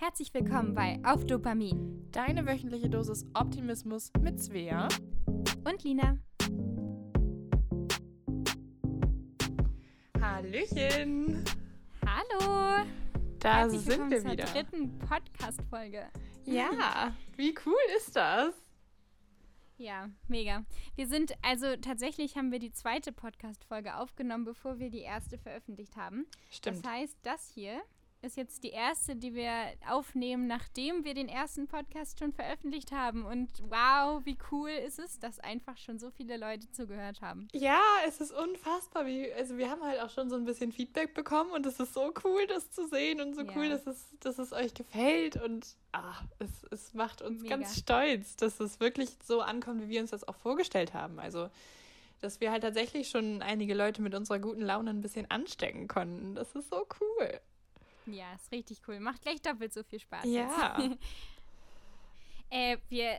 Herzlich willkommen bei Auf Dopamin. Deine wöchentliche Dosis Optimismus mit Svea und Lina. Hallöchen. Hallo. Da Herzlich sind wir wieder. Zur dritten Podcast-Folge. Ja, wie cool ist das? Ja, mega. Wir sind, also tatsächlich haben wir die zweite Podcast-Folge aufgenommen, bevor wir die erste veröffentlicht haben. Stimmt. Das heißt, das hier ist jetzt die erste, die wir aufnehmen, nachdem wir den ersten Podcast schon veröffentlicht haben. Und wow, wie cool ist es, dass einfach schon so viele Leute zugehört haben. Ja, es ist unfassbar. Wie, also wir haben halt auch schon so ein bisschen Feedback bekommen und es ist so cool, das zu sehen und so ja. cool, dass es, dass es euch gefällt. Und ah, es, es macht uns Mega. ganz stolz, dass es wirklich so ankommt, wie wir uns das auch vorgestellt haben. Also dass wir halt tatsächlich schon einige Leute mit unserer guten Laune ein bisschen anstecken konnten. Das ist so cool. Ja, ist richtig cool. Macht gleich doppelt so viel Spaß. Ja. äh, wir,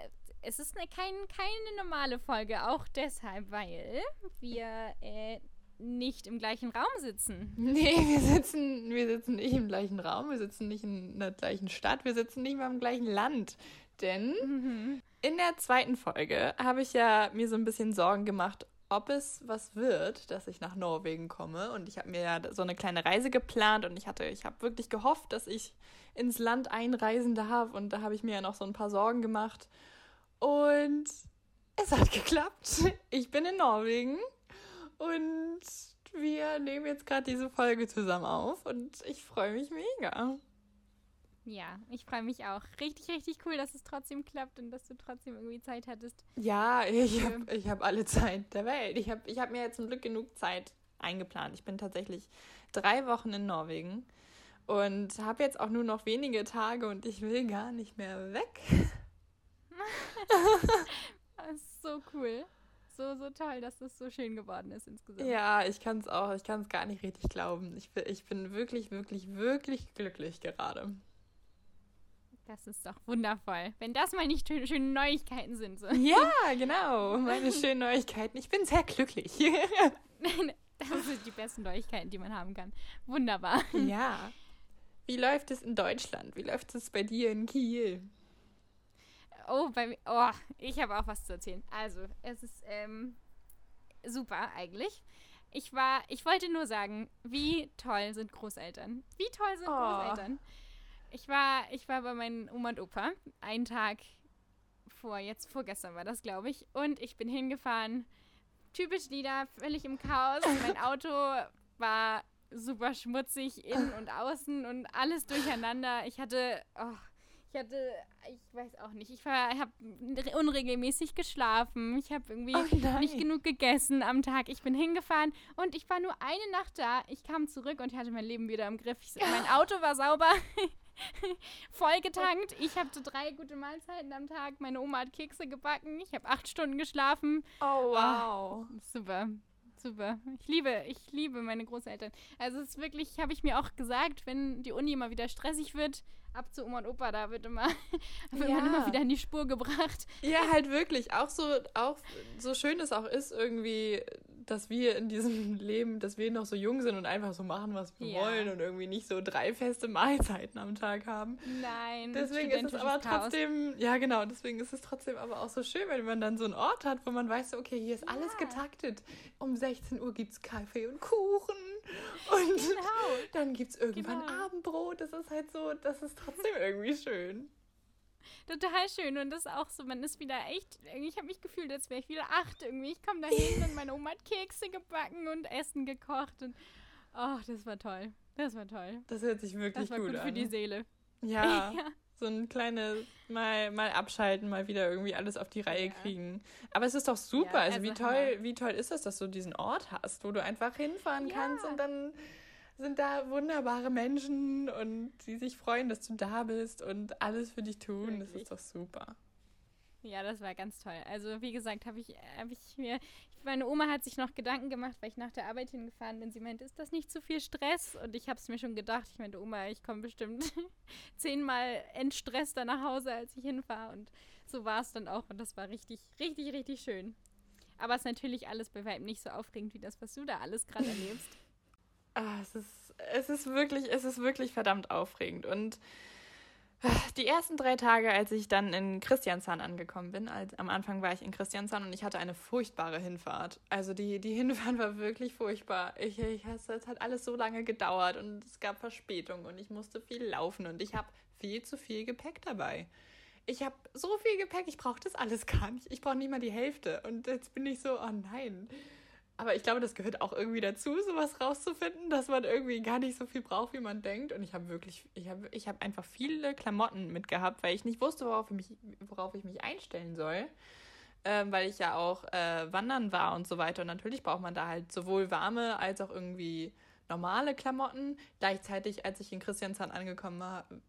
es ist eine, kein, keine normale Folge, auch deshalb, weil wir äh, nicht im gleichen Raum sitzen. Nee, wir sitzen, wir sitzen nicht im gleichen Raum, wir sitzen nicht in der gleichen Stadt, wir sitzen nicht mal im gleichen Land. Denn mhm. in der zweiten Folge habe ich ja mir so ein bisschen Sorgen gemacht, ob es was wird, dass ich nach Norwegen komme. Und ich habe mir ja so eine kleine Reise geplant und ich hatte, ich habe wirklich gehofft, dass ich ins Land einreisen darf. Und da habe ich mir ja noch so ein paar Sorgen gemacht. Und es hat geklappt. Ich bin in Norwegen und wir nehmen jetzt gerade diese Folge zusammen auf und ich freue mich mega. Ja, ich freue mich auch. Richtig, richtig cool, dass es trotzdem klappt und dass du trotzdem irgendwie Zeit hattest. Ja, ich habe ich hab alle Zeit der Welt. Ich habe ich hab mir jetzt zum Glück genug Zeit eingeplant. Ich bin tatsächlich drei Wochen in Norwegen und habe jetzt auch nur noch wenige Tage und ich will gar nicht mehr weg. das ist so cool. So, so toll, dass das so schön geworden ist insgesamt. Ja, ich kann es auch, ich kann es gar nicht richtig glauben. Ich, ich bin wirklich, wirklich, wirklich glücklich gerade. Das ist doch wundervoll. Wenn das mal nicht schöne, schöne Neuigkeiten sind. So. Ja, genau. Meine schönen Neuigkeiten. Ich bin sehr glücklich. das sind die besten Neuigkeiten, die man haben kann. Wunderbar. Ja. Wie läuft es in Deutschland? Wie läuft es bei dir in Kiel? Oh, bei mir. Oh, ich habe auch was zu erzählen. Also, es ist ähm, super eigentlich. Ich war, ich wollte nur sagen, wie toll sind Großeltern? Wie toll sind oh. Großeltern? Ich war, ich war bei meinen Oma und Opa einen Tag vor, jetzt vorgestern war das, glaube ich. Und ich bin hingefahren. Typisch Lieder, völlig im Chaos. Mein Auto war super schmutzig innen und außen und alles durcheinander. Ich hatte, oh, ich hatte, ich weiß auch nicht, ich habe unregelmäßig geschlafen. Ich habe irgendwie oh nicht genug gegessen am Tag. Ich bin hingefahren und ich war nur eine Nacht da. Ich kam zurück und hatte mein Leben wieder im Griff. Ich, mein Auto war sauber. voll getankt. Ich hatte drei gute Mahlzeiten am Tag. Meine Oma hat Kekse gebacken. Ich habe acht Stunden geschlafen. Oh, wow. Oh, super. Super. Ich liebe, ich liebe meine Großeltern. Also es ist wirklich, habe ich mir auch gesagt, wenn die Uni immer wieder stressig wird, ab zu Oma und Opa, da wird immer, wird ja. man immer wieder in die Spur gebracht. Ja, halt wirklich. Auch so, auch so schön es auch ist, irgendwie, dass wir in diesem Leben, dass wir noch so jung sind und einfach so machen, was wir ja. wollen und irgendwie nicht so drei feste Mahlzeiten am Tag haben. Nein. Deswegen ist es aber Chaos. trotzdem, ja genau, deswegen ist es trotzdem aber auch so schön, wenn man dann so einen Ort hat, wo man weiß, okay, hier ist ja. alles getaktet. Um 16 Uhr gibt es Kaffee und Kuchen und genau. dann gibt es irgendwann genau. Abendbrot. Das ist halt so, das ist trotzdem irgendwie schön. Total schön und das ist auch so, man ist wieder echt, ich habe mich gefühlt, als wäre ich wieder acht irgendwie. Ich komme da hin und meine Oma hat Kekse gebacken und Essen gekocht und oh, das war toll. Das war toll. Das hört sich wirklich das war gut, gut an. für die Seele. Ja. ja. So ein kleines mal, mal abschalten, mal wieder irgendwie alles auf die Reihe ja. kriegen. Aber es ist doch super. Ja, also, also, wie toll, wie toll ist das, dass du diesen Ort hast, wo du einfach hinfahren kannst und dann sind da wunderbare Menschen und die sich freuen, dass du da bist und alles für dich tun. Wirklich? Das ist doch super. Ja, das war ganz toll. Also wie gesagt, habe ich, hab ich mir, meine Oma hat sich noch Gedanken gemacht, weil ich nach der Arbeit hingefahren bin. Sie meinte, ist das nicht zu viel Stress? Und ich habe es mir schon gedacht. Ich meinte, Oma, ich komme bestimmt zehnmal entstresster nach Hause, als ich hinfahre. Und so war es dann auch. Und das war richtig, richtig, richtig schön. Aber es ist natürlich alles bei weitem nicht so aufregend wie das, was du da alles gerade erlebst. Ah, es ist, es ist wirklich, es ist wirklich verdammt aufregend. Und Die ersten drei Tage, als ich dann in Christiansand angekommen bin, als, am Anfang war ich in Christiansand und ich hatte eine furchtbare Hinfahrt. Also die, die Hinfahrt war wirklich furchtbar. Ich, ich, es hat alles so lange gedauert und es gab Verspätung und ich musste viel laufen und ich habe viel zu viel Gepäck dabei. Ich habe so viel Gepäck, ich brauche das alles gar nicht. Ich brauche nicht mal die Hälfte. Und jetzt bin ich so, oh nein. Aber ich glaube, das gehört auch irgendwie dazu, sowas rauszufinden, dass man irgendwie gar nicht so viel braucht, wie man denkt. Und ich habe wirklich, ich habe ich hab einfach viele Klamotten mitgehabt, weil ich nicht wusste, worauf ich mich, worauf ich mich einstellen soll. Ähm, weil ich ja auch äh, wandern war und so weiter. Und natürlich braucht man da halt sowohl warme als auch irgendwie normale Klamotten. Gleichzeitig, als ich in Christiansand angekommen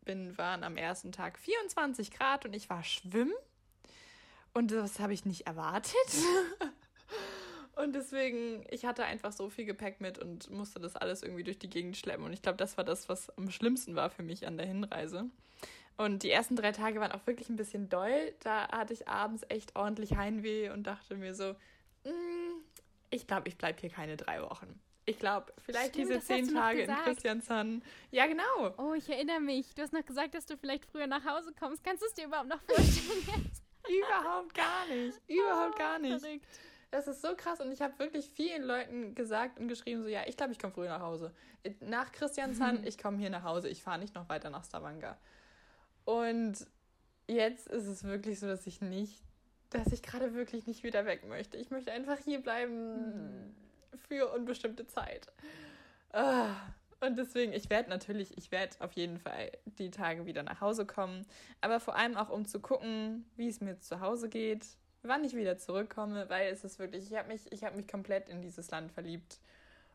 bin, waren am ersten Tag 24 Grad und ich war schwimmen. Und das habe ich nicht erwartet. Und deswegen, ich hatte einfach so viel Gepäck mit und musste das alles irgendwie durch die Gegend schleppen. Und ich glaube, das war das, was am schlimmsten war für mich an der Hinreise. Und die ersten drei Tage waren auch wirklich ein bisschen doll. Da hatte ich abends echt ordentlich Heimweh und dachte mir so, mm, ich glaube, ich bleibe hier keine drei Wochen. Ich glaube, vielleicht Stimmt, diese zehn Tage in Christiansand. Ja, genau. Oh, ich erinnere mich. Du hast noch gesagt, dass du vielleicht früher nach Hause kommst. Kannst du es dir überhaupt noch vorstellen jetzt? überhaupt gar nicht. Überhaupt oh, gar nicht. Verrückt. Das ist so krass und ich habe wirklich vielen Leuten gesagt und geschrieben, so ja, ich glaube, ich komme früh nach Hause. Nach Christiansand, ich komme hier nach Hause, ich fahre nicht noch weiter nach Stavanger. Und jetzt ist es wirklich so, dass ich nicht, dass ich gerade wirklich nicht wieder weg möchte. Ich möchte einfach hier bleiben für unbestimmte Zeit. Ah, und deswegen, ich werde natürlich, ich werde auf jeden Fall die Tage wieder nach Hause kommen. Aber vor allem auch, um zu gucken, wie es mir zu Hause geht, wann ich wieder zurückkomme, weil es ist wirklich, ich habe mich, ich habe mich komplett in dieses Land verliebt.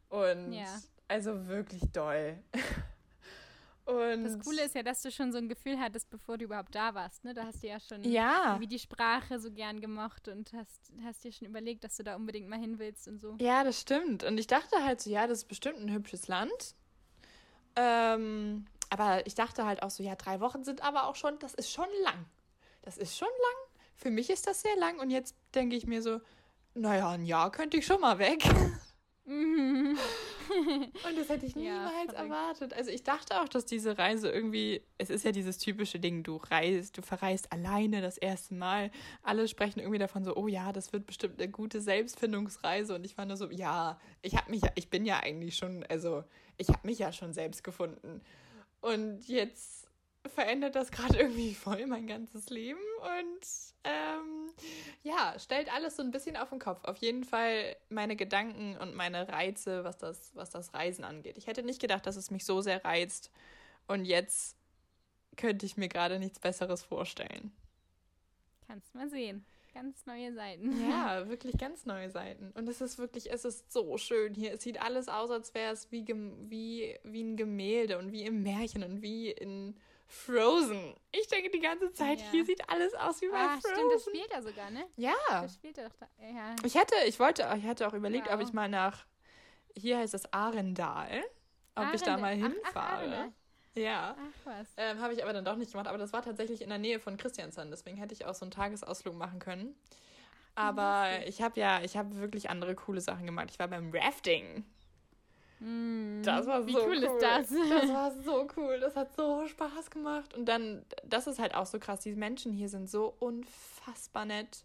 Und ja. also wirklich doll. Und das Coole ist ja, dass du schon so ein Gefühl hattest, bevor du überhaupt da warst. Ne? Da hast du ja schon ja. die Sprache so gern gemocht und hast, hast dir schon überlegt, dass du da unbedingt mal hin willst und so. Ja, das stimmt. Und ich dachte halt so, ja, das ist bestimmt ein hübsches Land. Ähm, aber ich dachte halt auch so, ja, drei Wochen sind aber auch schon, das ist schon lang. Das ist schon lang für mich ist das sehr lang und jetzt denke ich mir so, naja, ein Jahr könnte ich schon mal weg. Und das hätte ich niemals ja, erwartet. Also ich dachte auch, dass diese Reise irgendwie, es ist ja dieses typische Ding, du reist, du verreist alleine das erste Mal. Alle sprechen irgendwie davon so, oh ja, das wird bestimmt eine gute Selbstfindungsreise. Und ich war nur so, ja, ich habe mich ja, ich bin ja eigentlich schon, also ich habe mich ja schon selbst gefunden. Und jetzt verändert das gerade irgendwie voll mein ganzes Leben und ähm, ja, stellt alles so ein bisschen auf den Kopf. Auf jeden Fall meine Gedanken und meine Reize, was das, was das Reisen angeht. Ich hätte nicht gedacht, dass es mich so sehr reizt und jetzt könnte ich mir gerade nichts Besseres vorstellen. Kannst mal sehen. Ganz neue Seiten. Ja, wirklich ganz neue Seiten. Und es ist wirklich, es ist so schön hier. Es sieht alles aus, als wäre es wie, wie, wie ein Gemälde und wie im Märchen und wie in Frozen. Ich denke die ganze Zeit, ja. hier sieht alles aus wie bei ah, Frozen. Stimmt, das spielt er sogar, ne? Ja. Das spielt er doch da. Ja. Ich hätte, ich wollte, ich hatte auch überlegt, wow. ob ich mal nach, hier heißt das Arendal, ob Arendal. ich da mal hinfahre. Ach, ach, ja. Ach was. Ähm, Habe ich aber dann doch nicht gemacht. Aber das war tatsächlich in der Nähe von Christiansand. Deswegen hätte ich auch so einen Tagesausflug machen können. Aber ich habe ja, ich habe wirklich andere coole Sachen gemacht. Ich war beim Rafting. Mm, das war Wie so cool, cool ist das? Das war so cool. Das hat so Spaß gemacht. Und dann, das ist halt auch so krass. Diese Menschen hier sind so unfassbar nett.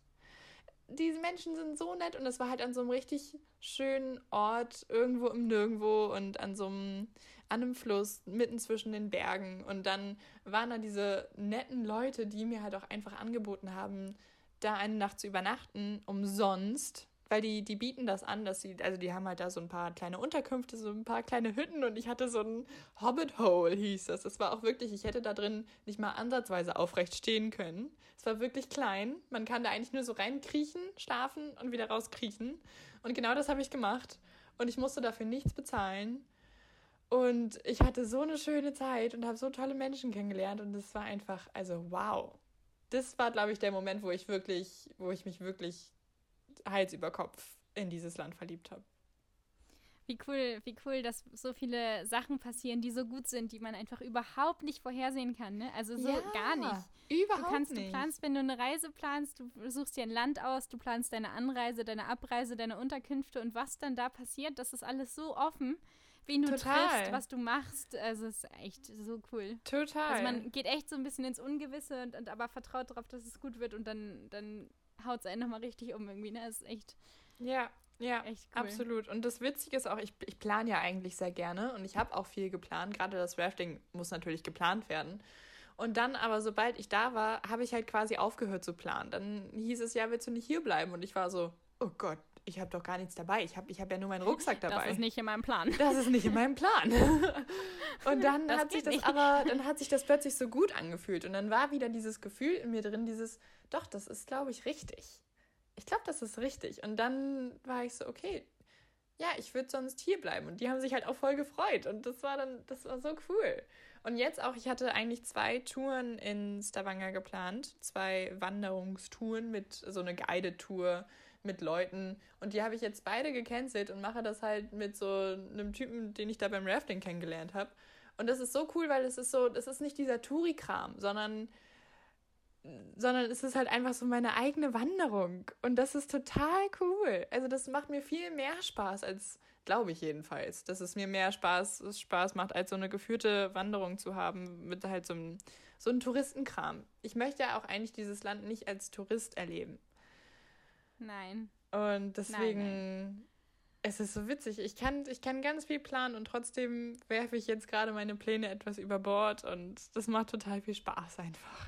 Diese Menschen sind so nett und es war halt an so einem richtig schönen Ort, irgendwo im Nirgendwo und an so einem, an einem Fluss, mitten zwischen den Bergen. Und dann waren da diese netten Leute, die mir halt auch einfach angeboten haben, da eine Nacht zu übernachten, umsonst weil die, die bieten das an, dass sie, also die haben halt da so ein paar kleine Unterkünfte, so ein paar kleine Hütten und ich hatte so ein Hobbit Hole, hieß das. Das war auch wirklich, ich hätte da drin nicht mal ansatzweise aufrecht stehen können. Es war wirklich klein. Man kann da eigentlich nur so reinkriechen, schlafen und wieder rauskriechen. Und genau das habe ich gemacht. Und ich musste dafür nichts bezahlen. Und ich hatte so eine schöne Zeit und habe so tolle Menschen kennengelernt. Und es war einfach, also wow. Das war, glaube ich, der Moment, wo ich wirklich, wo ich mich wirklich Hals über Kopf in dieses Land verliebt habe. wie cool, wie cool, dass so viele Sachen passieren, die so gut sind, die man einfach überhaupt nicht vorhersehen kann. Ne? Also so Ja, gar nicht. Überhaupt du kannst, nicht. du planst, wenn du eine Reise planst, du suchst dir ein Land aus, du planst deine Anreise, deine Abreise, deine Unterkünfte und was dann da passiert, das ist alles so offen, wen du Total. triffst, was du machst. Also es ist echt so cool. Total. Also man geht echt so ein bisschen ins Ungewisse und, und aber vertraut darauf, dass es gut wird und dann, dann haut es einen nochmal richtig um irgendwie. Ne? Das ist echt, ja, ja, cool. absolut. Und das Witzige ist auch, ich, ich plane ja eigentlich sehr gerne und ich habe auch viel geplant. Gerade das Rafting muss natürlich geplant werden. Und dann aber, sobald ich da war, habe ich halt quasi aufgehört zu planen. Dann hieß es, ja, willst du nicht hier bleiben? Und ich war so, oh Gott, ich habe doch gar nichts dabei. Ich habe ich hab ja nur meinen Rucksack dabei. Das ist nicht in meinem Plan. Das ist nicht in meinem Plan. Und dann Das hat sich das nicht. aber, dann hat sich das plötzlich so gut angefühlt. Und dann war wieder dieses Gefühl in mir drin, dieses, doch, das ist, glaube ich, richtig. Ich glaube, das ist richtig. Und dann war ich so, okay, ja, ich würde sonst hier bleiben. Und die haben sich halt auch voll gefreut. Und das war dann, das war so cool. Und jetzt auch, ich hatte eigentlich zwei Touren in Stavanger geplant. Zwei Wanderungstouren mit so eine Guided-Tour mit Leuten. Und die habe ich jetzt beide gecancelt und mache das halt mit so einem Typen, den ich da beim Rafting kennengelernt habe. Und das ist so cool, weil es ist so, das ist nicht dieser Touri-Kram, sondern, sondern es ist halt einfach so meine eigene Wanderung. Und das ist total cool. Also das macht mir viel mehr Spaß als, glaube ich jedenfalls, dass es mir mehr Spaß, Spaß macht, als so eine geführte Wanderung zu haben mit halt so einem, so einem Touristenkram. Ich möchte ja auch eigentlich dieses Land nicht als Tourist erleben. Nein. Und deswegen, Nein, es ist so witzig. Ich kann, ich kann ganz viel planen und trotzdem werfe ich jetzt gerade meine Pläne etwas über Bord und das macht total viel Spaß einfach.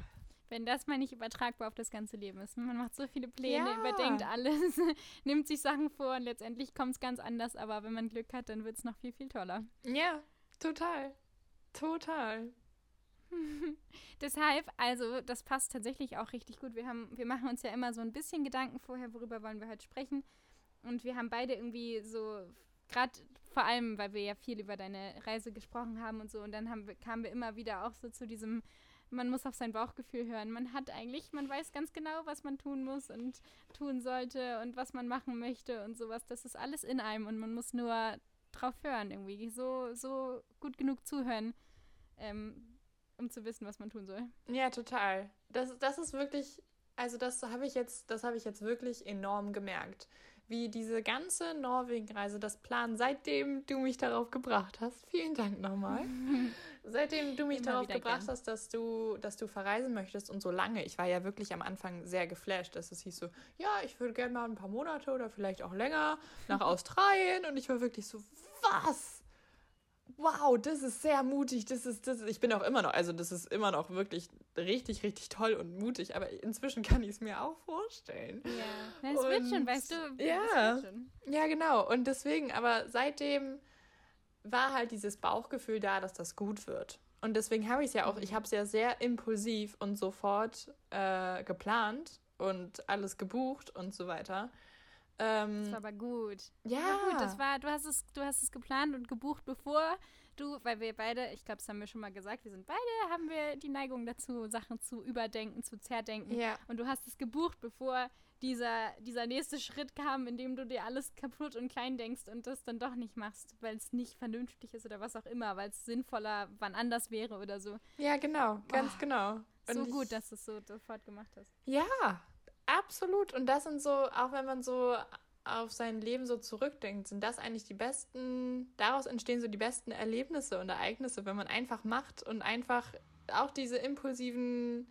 Wenn das mal nicht übertragbar auf das ganze Leben ist. Man macht so viele Pläne, Ja. überdenkt alles, nimmt sich Sachen vor und letztendlich kommt es ganz anders. Aber wenn man Glück hat, dann wird es noch viel, viel toller. Ja, total. Total. Deshalb, also, das passt tatsächlich auch richtig gut. Wir, haben, wir machen uns ja immer so ein bisschen Gedanken vorher, worüber wollen wir heute sprechen. Und wir haben beide irgendwie so, gerade vor allem, weil wir ja viel über deine Reise gesprochen haben und so. Und dann haben kamen wir immer wieder auch so zu diesem, man muss auf sein Bauchgefühl hören. Man hat eigentlich, man weiß ganz genau, was man tun muss und tun sollte und was man machen möchte und sowas. Das ist alles in einem und man muss nur drauf hören irgendwie. So, so gut genug zuhören. Ähm, um zu wissen, was man tun soll. Ja, total. Das, das ist wirklich, also das habe ich jetzt, das habe ich jetzt wirklich enorm gemerkt. Wie diese ganze Norwegen-Reise, das Plan, seitdem du mich darauf gebracht hast, vielen Dank nochmal, seitdem du mich Immer darauf gebracht gern. hast, dass du, dass du verreisen möchtest und so lange, ich war ja wirklich am Anfang sehr geflasht, dass es hieß so, ja, ich würde gerne mal ein paar Monate oder vielleicht auch länger nach Australien und ich war wirklich so, was? Wow, das ist sehr mutig. Das ist, das ist, ich bin auch immer noch, also das ist immer noch wirklich richtig, richtig toll und mutig, aber inzwischen kann ich es mir auch vorstellen. Ja. Na, es wird schon, weißt du. ja. Schon. Ja, genau. Und deswegen, aber seitdem war halt dieses Bauchgefühl da, dass das gut wird. Und deswegen habe ich es ja auch, ich habe es ja sehr impulsiv und sofort äh, geplant und alles gebucht und so weiter. Ähm, Das war aber gut. ja, Aber gut, das war, du hast es, du hast es geplant und gebucht, bevor du, weil wir beide, ich glaube, das haben wir schon mal gesagt, wir sind beide, haben wir die Neigung dazu, Sachen zu überdenken, zu zerdenken. ja, Und du hast es gebucht, bevor dieser, dieser nächste Schritt kam, in dem du dir alles kaputt und klein denkst und das dann doch nicht machst, weil es nicht vernünftig ist oder was auch immer, weil es sinnvoller wann anders wäre oder so. ja, genau, ganz Oh, genau. Und so gut, dass du es so sofort gemacht hast. Ja, absolut. Und das sind so, auch wenn man so auf sein Leben so zurückdenkt, sind das eigentlich die besten, daraus entstehen so die besten Erlebnisse und Ereignisse, wenn man einfach macht und einfach auch diese impulsiven,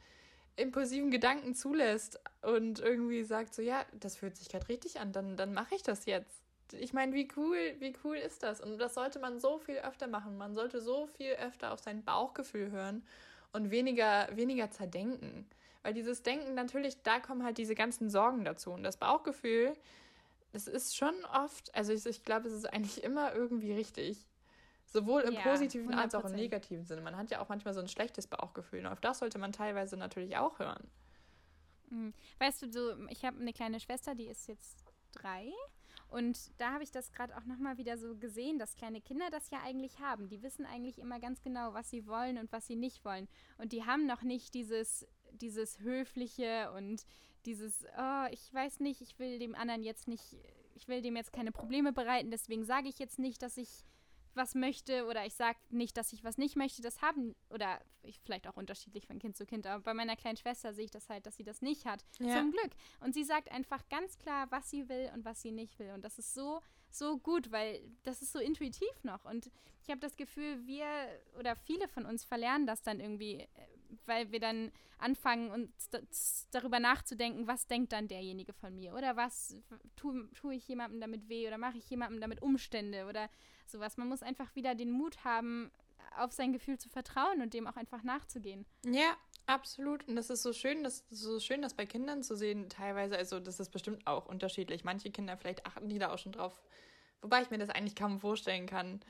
impulsiven Gedanken zulässt und irgendwie sagt so, ja, das fühlt sich gerade richtig an, dann, dann mache ich das jetzt. Ich meine, wie cool, wie cool ist das? Und das sollte man so viel öfter machen. Man sollte so viel öfter auf sein Bauchgefühl hören und weniger, weniger zerdenken. Weil dieses Denken natürlich, da kommen halt diese ganzen Sorgen dazu. Und das Bauchgefühl, das ist schon oft, also ich, ich glaube, es ist eigentlich immer irgendwie richtig. Sowohl im Ja, positiven als auch im 100%. negativen Sinne. Man hat ja auch manchmal so ein schlechtes Bauchgefühl. Und auf das sollte man teilweise natürlich auch hören. Mhm. Weißt du, so, ich habe eine kleine Schwester, die ist jetzt drei. Und da habe ich das gerade auch nochmal wieder so gesehen, dass kleine Kinder das ja eigentlich haben. Die wissen eigentlich immer ganz genau, was sie wollen und was sie nicht wollen. Und die haben noch nicht dieses, dieses Höfliche und dieses, oh, ich weiß nicht, ich will dem anderen jetzt nicht ich will dem jetzt keine Probleme bereiten, deswegen sage ich jetzt nicht, dass ich was möchte oder ich sage nicht, dass ich was nicht möchte. Das haben, oder ich, vielleicht auch unterschiedlich von Kind zu Kind, aber bei meiner kleinen Schwester sehe ich das halt, dass sie das nicht hat. Ja. Zum Glück. Und sie sagt einfach ganz klar, was sie will und was sie nicht will. Und das ist so, so gut, weil das ist so intuitiv noch. Und ich habe das Gefühl, wir oder viele von uns verlernen das dann irgendwie, äh, weil wir dann anfangen, uns darüber nachzudenken, was denkt dann derjenige von mir oder was tue tu ich jemandem damit weh oder mache ich jemandem damit Umstände oder sowas. Man muss einfach wieder den Mut haben, auf sein Gefühl zu vertrauen und dem auch einfach nachzugehen. Ja, absolut. Und das ist so schön, das so schön, das bei Kindern zu sehen. Teilweise, also das ist bestimmt auch unterschiedlich. Manche Kinder vielleicht achten die da auch schon drauf, wobei ich mir das eigentlich kaum vorstellen kann.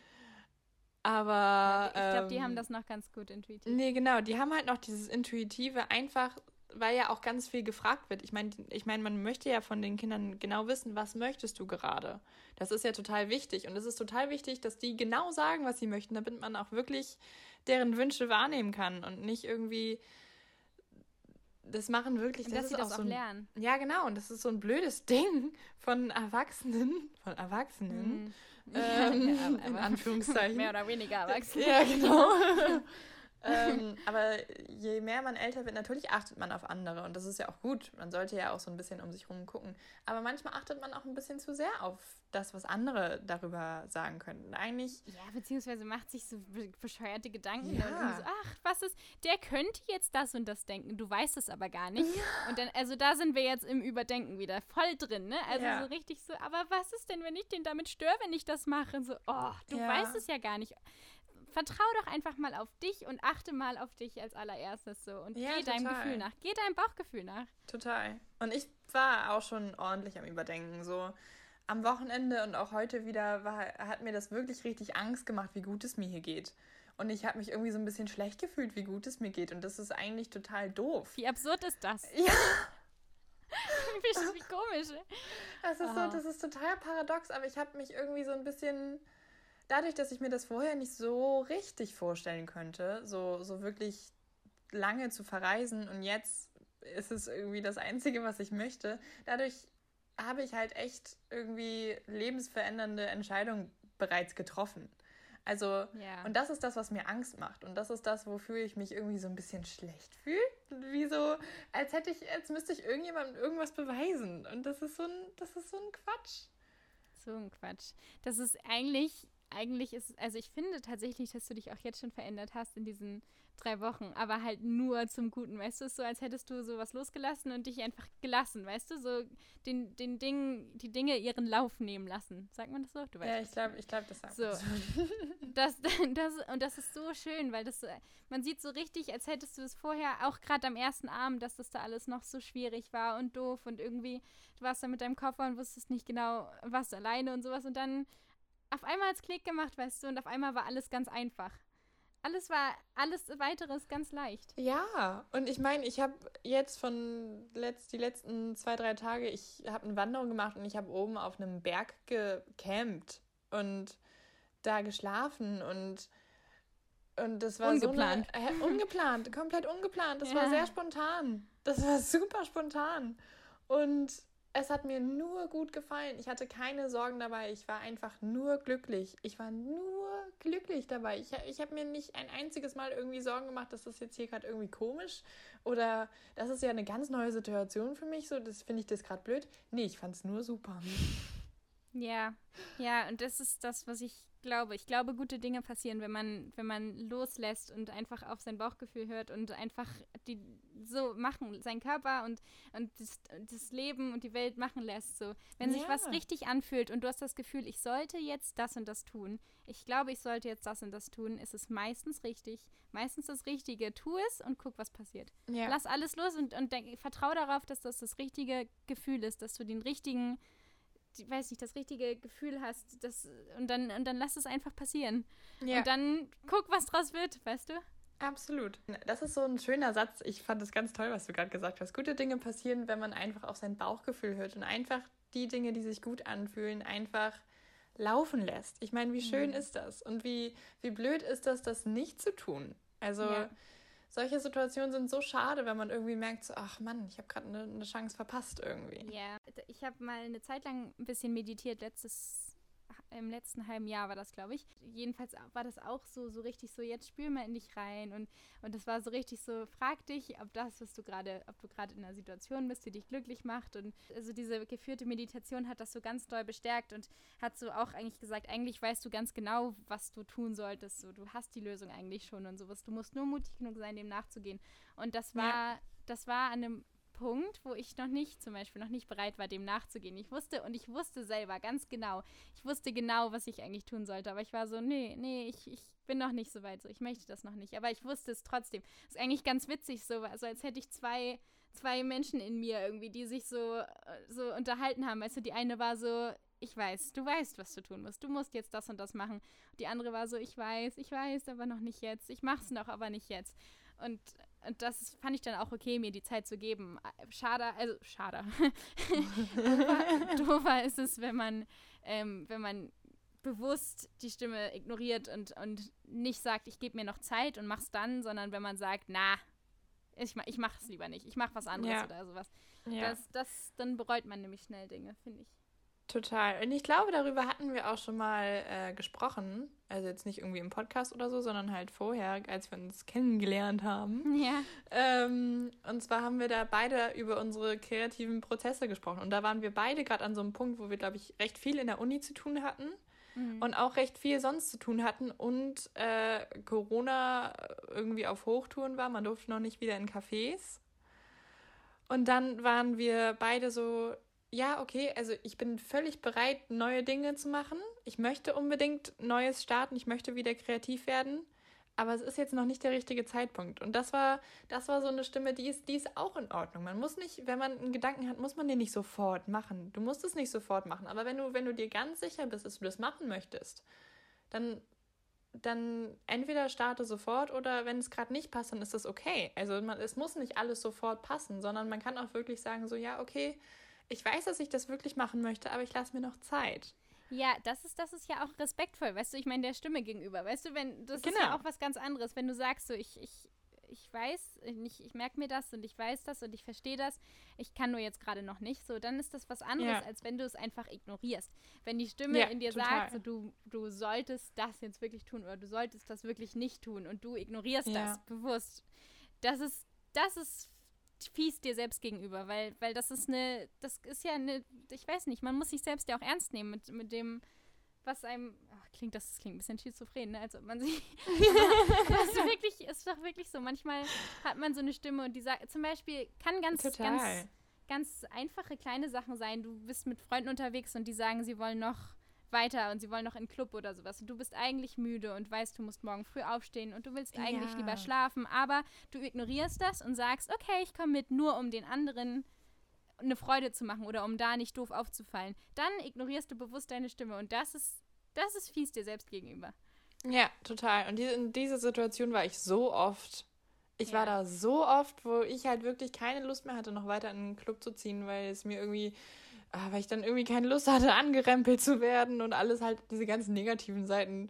Aber. ich glaube, ähm, die haben ähm, das noch ganz gut intuitiv. Nee, genau. Die haben halt noch dieses Intuitive einfach weil ja auch ganz viel gefragt wird. Ich meine, ich mein, man möchte ja von den Kindern genau wissen, was möchtest du gerade? Das ist ja total wichtig. Und es ist total wichtig, dass die genau sagen, was sie möchten, damit man auch wirklich deren Wünsche wahrnehmen kann und nicht irgendwie das machen wirklich. Das dass sie das auch, so ein, lernen. Ja, genau. Und das ist so ein blödes Ding von Erwachsenen, von Erwachsenen, mhm. Ähm, ja, in Anführungszeichen. Mehr oder weniger Erwachsene. Ja, genau. ähm, aber je mehr man älter wird, natürlich achtet man auf andere und das ist ja auch gut. Man sollte ja auch so ein bisschen um sich rum gucken. Aber manchmal achtet man auch ein bisschen zu sehr auf das, was andere darüber sagen könnten. Eigentlich. Ja, beziehungsweise macht sich so bescheuerte Gedanken ja. und so, ach, was ist, der könnte jetzt das und das denken, du weißt es aber gar nicht. Ja. Und dann, also da sind wir jetzt im Überdenken wieder voll drin, ne? Also ja. so richtig so, aber was ist denn, wenn ich den damit störe, wenn ich das mache? So, oh, du weißt es ja gar nicht vertrau doch einfach mal auf dich und achte mal auf dich als allererstes so und ja, geh total. deinem Gefühl nach. Geh deinem Bauchgefühl nach. Total. Und ich war auch schon ordentlich am Überdenken. So am Wochenende und auch heute wieder war, hat mir das wirklich richtig Angst gemacht, wie gut es mir hier geht. Und ich habe mich irgendwie so ein bisschen schlecht gefühlt, wie gut es mir geht. Und das ist eigentlich total doof. Wie absurd ist das? Ja. wie, wie komisch. Das ist, oh. so, das ist total paradox, aber ich habe mich irgendwie so ein bisschen dadurch, dass ich mir das vorher nicht so richtig vorstellen könnte, so, so wirklich lange zu verreisen und jetzt ist es irgendwie das Einzige, was ich möchte, dadurch habe ich halt echt irgendwie lebensverändernde Entscheidungen bereits getroffen. Also, ja. und das ist das, was mir Angst macht. Und das ist das, wofür ich mich irgendwie so ein bisschen schlecht fühle. Wie so, als hätte ich, als müsste ich irgendjemandem irgendwas beweisen. Und das ist so ein, das ist so ein Quatsch. So ein Quatsch. Das ist eigentlich eigentlich ist, also ich finde tatsächlich, dass du dich auch jetzt schon verändert hast in diesen drei Wochen, aber halt nur zum Guten, weißt du, es ist so, als hättest du sowas losgelassen und dich einfach gelassen, weißt du, so den, den Ding, die Dinge ihren Lauf nehmen lassen. Sagt man das so? Du weißt ja, ich glaube, ich glaube, das sagt so. das, das, und das ist so schön, weil das, man sieht so richtig, als hättest du es vorher, auch gerade am ersten Abend, dass das da alles noch so schwierig war und doof und irgendwie, du warst da mit deinem Koffer und wusstest nicht genau, was alleine und sowas und dann auf einmal hat es Klick gemacht, weißt du, und auf einmal war alles ganz einfach. Alles war, alles weitere ist ganz leicht. Ja, und ich meine, ich habe jetzt von letzt, die letzten zwei, drei Tage, ich habe eine Wanderung gemacht und ich habe oben auf einem Berg gecampt und da geschlafen und und das war ungeplant. so eine, äh, ungeplant, komplett ungeplant. Das ja. war sehr spontan. Das war super spontan. Und es hat mir nur gut gefallen. Ich hatte keine Sorgen dabei. Ich war einfach nur glücklich. Ich war nur glücklich dabei. Ich, ich habe mir nicht ein einziges Mal irgendwie Sorgen gemacht, dass das jetzt hier gerade irgendwie komisch oder das ist ja eine ganz neue Situation für mich. So, das finde ich das gerade blöd. Nee, ich fand es nur super. Ja, ja, und das ist das, was ich glaube. Ich glaube, gute Dinge passieren, wenn man, wenn man loslässt und einfach auf sein Bauchgefühl hört und einfach die so machen, sein Körper und, und das, das Leben und die Welt machen lässt. So. Wenn ja. sich was richtig anfühlt und du hast das Gefühl, ich sollte jetzt das und das tun, ich glaube, ich sollte jetzt das und das tun, ist es meistens richtig, meistens das Richtige. Tu es und guck, was passiert. Ja. Lass alles los und, und denk, vertrau darauf, dass das das richtige Gefühl ist, dass du den richtigen die, weiß nicht, das richtige Gefühl hast, das, und dann, und dann lass es einfach passieren. Ja. Und dann guck, was draus wird, weißt du? Absolut. Das ist so ein schöner Satz. Ich fand es ganz toll, was du gerade gesagt hast. Gute Dinge passieren, wenn man einfach auf sein Bauchgefühl hört und einfach die Dinge, die sich gut anfühlen, einfach laufen lässt. Ich meine, wie schön mhm. ist das? Und wie, wie blöd ist das, das nicht zu tun? Also, ja. Solche Situationen sind so schade, wenn man irgendwie merkt, so, ach Mann, ich habe gerade eine ne Chance verpasst irgendwie. Ja, ich habe mal eine Zeit lang ein bisschen meditiert, letztes im letzten halben Jahr war das, glaube ich. Jedenfalls war das auch so, so richtig so, jetzt spür mal in dich rein. Und, und das war so richtig so, frag dich, ob das, was du gerade, ob du gerade in einer Situation bist, die dich glücklich macht. Und also diese geführte Meditation hat das so ganz doll bestärkt und hat so auch eigentlich gesagt, eigentlich weißt du ganz genau, was du tun solltest. So, du hast die Lösung eigentlich schon und sowas. Du musst nur mutig genug sein, dem nachzugehen. Und das war, ja. das war an einem Punkt, wo ich noch nicht, zum Beispiel, noch nicht bereit war, dem nachzugehen. Ich wusste und ich wusste selber ganz genau, ich wusste genau, was ich eigentlich tun sollte, aber ich war so, nee, nee, ich, ich bin noch nicht so weit, so, ich möchte das noch nicht, aber ich wusste es trotzdem. Ist eigentlich ganz witzig, so, also als hätte ich zwei, zwei Menschen in mir irgendwie, die sich so, so unterhalten haben. Weißt du, die eine war so, ich weiß, du weißt, was du tun musst. Du musst jetzt das und das machen. Die andere war so, ich weiß, ich weiß, aber noch nicht jetzt. Ich mach's noch, aber nicht jetzt. Und und das fand ich dann auch okay, mir die Zeit zu geben. Schade, also schade. doofer, ist es, wenn man, ähm, wenn man bewusst die Stimme ignoriert und, und nicht sagt, ich gebe mir noch Zeit und mach's dann, sondern wenn man sagt, na, ich, ich mach's lieber nicht, ich mach was anderes ja. oder sowas. Ja. Das, das, dann bereut man nämlich schnell Dinge, finde ich. Total. Und ich glaube, darüber hatten wir auch schon mal äh, gesprochen. Also jetzt nicht irgendwie im Podcast oder so, sondern halt vorher, als wir uns kennengelernt haben. Ja. Ähm, und zwar haben wir da beide über unsere kreativen Prozesse gesprochen. Und da waren wir beide gerade an so einem Punkt, wo wir, glaube ich, recht viel in der Uni zu tun hatten. Mhm. Und auch recht viel sonst zu tun hatten und äh, Corona irgendwie auf Hochtouren war. Man durfte noch nicht wieder in Cafés. Und dann waren wir beide so, ja, okay, also ich bin völlig bereit, neue Dinge zu machen. Ich möchte unbedingt Neues starten, ich möchte wieder kreativ werden, aber es ist jetzt noch nicht der richtige Zeitpunkt. Und das war, das war so eine Stimme, die ist, die ist auch in Ordnung. Man muss nicht, wenn man einen Gedanken hat, muss man den nicht sofort machen. Du musst es nicht sofort machen. Aber wenn du, wenn du dir ganz sicher bist, dass du das machen möchtest, dann dann entweder starte sofort oder wenn es gerade nicht passt, dann ist das okay. Also man, es muss nicht alles sofort passen, sondern man kann auch wirklich sagen, so ja, okay, ich weiß, dass ich das wirklich machen möchte, aber ich lasse mir noch Zeit. Ja, das ist, das ist ja auch respektvoll, weißt du, ich meine, der Stimme gegenüber, weißt du, wenn, das genau. ist ja genau. auch was ganz anderes, wenn du sagst, so, ich, ich, ich weiß, ich, ich merke mir das und ich weiß das und ich verstehe das, ich kann nur jetzt gerade noch nicht, so, dann ist das was anderes, ja. als wenn du es einfach ignorierst. Wenn die Stimme ja, in dir total. sagt, so, du, du solltest das jetzt wirklich tun oder du solltest das wirklich nicht tun und du ignorierst ja. das bewusst, das ist, das ist fies dir selbst gegenüber, weil, weil das ist eine, das ist ja eine, ich weiß nicht, man muss sich selbst ja auch ernst nehmen mit, mit dem, was einem, ach, klingt das, klingt ein bisschen schizophren, ne? als ob man sich, das ist wirklich, ist doch wirklich so, manchmal hat man so eine Stimme und die sagt, zum Beispiel, kann ganz, Total. ganz, ganz einfache kleine Sachen sein, du bist mit Freunden unterwegs und die sagen, sie wollen noch weiter und sie wollen noch in den Club oder sowas. Und du bist eigentlich müde und weißt, du musst morgen früh aufstehen und du willst eigentlich ja. lieber schlafen, aber du ignorierst das und sagst, okay, ich komme mit, nur um den anderen eine Freude zu machen oder um da nicht doof aufzufallen. Dann ignorierst du bewusst deine Stimme und das ist, das ist fies dir selbst gegenüber. Ja, total. Und in dieser Situation war ich so oft. Ich ja. war da so oft, wo ich halt wirklich keine Lust mehr hatte, noch weiter in den Club zu ziehen, weil es mir irgendwie weil ich dann irgendwie keine Lust hatte, angerempelt zu werden und alles halt diese ganzen negativen Seiten,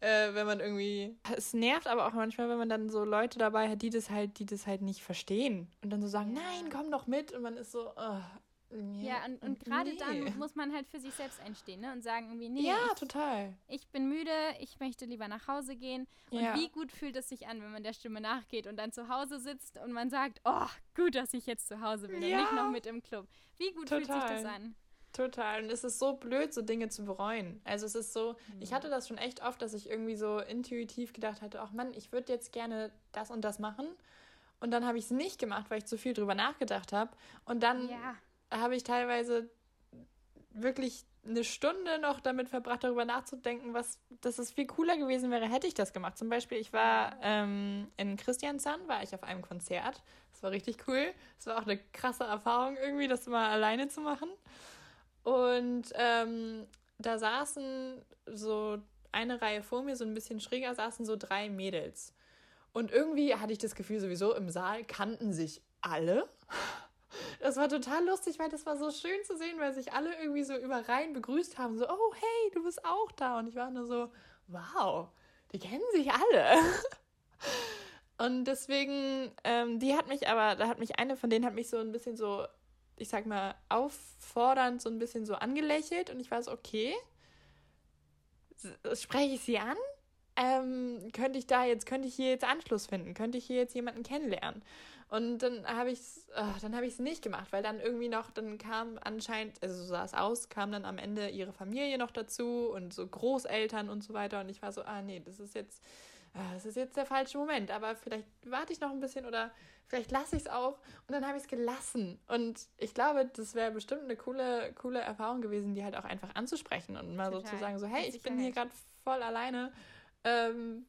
äh, wenn man irgendwie. Es nervt aber auch manchmal, wenn man dann so Leute dabei hat, die das halt, die das halt nicht verstehen und dann so sagen, nein, komm doch mit und man ist so, oh, ja, und, und gerade nee. dann muss man halt für sich selbst einstehen ne? und sagen irgendwie, nee, ja, ich, total. ich bin müde, ich möchte lieber nach Hause gehen. Und ja. wie gut fühlt es sich an, wenn man der Stimme nachgeht und dann zu Hause sitzt und man sagt, oh, gut, dass ich jetzt zu Hause bin ja. und nicht noch mit im Club. Wie gut total. fühlt sich das an? Total. Und es ist so blöd, so Dinge zu bereuen. Also es ist so, mhm. ich hatte das schon echt oft, dass ich irgendwie so intuitiv gedacht hatte, ach Mann, ich würde jetzt gerne das und das machen. Und dann habe ich es nicht gemacht, weil ich zu viel drüber nachgedacht habe. Und dann ja habe ich teilweise wirklich eine Stunde noch damit verbracht, darüber nachzudenken, was, dass es viel cooler gewesen wäre, hätte ich das gemacht. Zum Beispiel, ich war ähm, in Christiansand, war ich auf einem Konzert. Das war richtig cool. Es war auch eine krasse Erfahrung irgendwie, das mal alleine zu machen. Und ähm, da saßen so eine Reihe vor mir, so ein bisschen schräger, saßen so drei Mädels. Und irgendwie hatte ich das Gefühl, sowieso im Saal kannten sich alle. Das war total lustig, weil das war so schön zu sehen, weil sich alle irgendwie so überrein begrüßt haben. So, oh, hey, du bist auch da. Und ich war nur so, wow, die kennen sich alle. Und deswegen, ähm, die hat mich aber, da hat mich eine von denen hat mich so ein bisschen so, ich sag mal, auffordernd so ein bisschen so angelächelt und ich war so, okay, spreche ich sie an? Ähm, könnte ich da jetzt, könnte ich hier jetzt Anschluss finden? Könnte ich hier jetzt jemanden kennenlernen? Und dann habe ich es, oh, dann habe ich es nicht gemacht, weil dann irgendwie noch, dann kam anscheinend, also so sah es aus, kam dann am Ende ihre Familie noch dazu und so Großeltern und so weiter. Und ich war so, ah nee, das ist jetzt Ah, das ist jetzt der falsche Moment, aber vielleicht warte ich noch ein bisschen oder vielleicht lasse ich es auch. Und dann habe ich es gelassen. Und ich glaube, das wäre bestimmt eine coole, coole Erfahrung gewesen, die halt auch einfach anzusprechen und mal Total. so zu sagen, so, hey, ich bin hier gerade voll alleine. Ähm,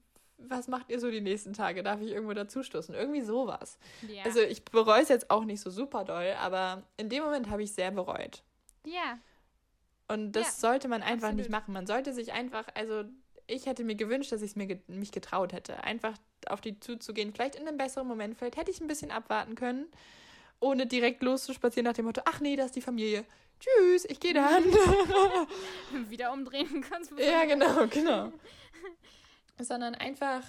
was macht ihr so die nächsten Tage? Darf ich irgendwo dazustoßen? Irgendwie sowas. Ja. Also ich bereue es jetzt auch nicht so super doll, aber in dem Moment habe ich sehr bereut. Ja. Und das ja, sollte man einfach absolut. nicht machen. Man sollte sich einfach, also ich hätte mir gewünscht, dass ich mir mich getraut hätte, einfach auf die zuzugehen. Vielleicht in einem besseren Moment, vielleicht hätte ich ein bisschen abwarten können, ohne direkt loszuspazieren nach dem Motto, ach nee, das ist die Familie. Tschüss, ich gehe dann. Wieder umdrehen kannst. du. Ja, genau, genau. Sondern einfach,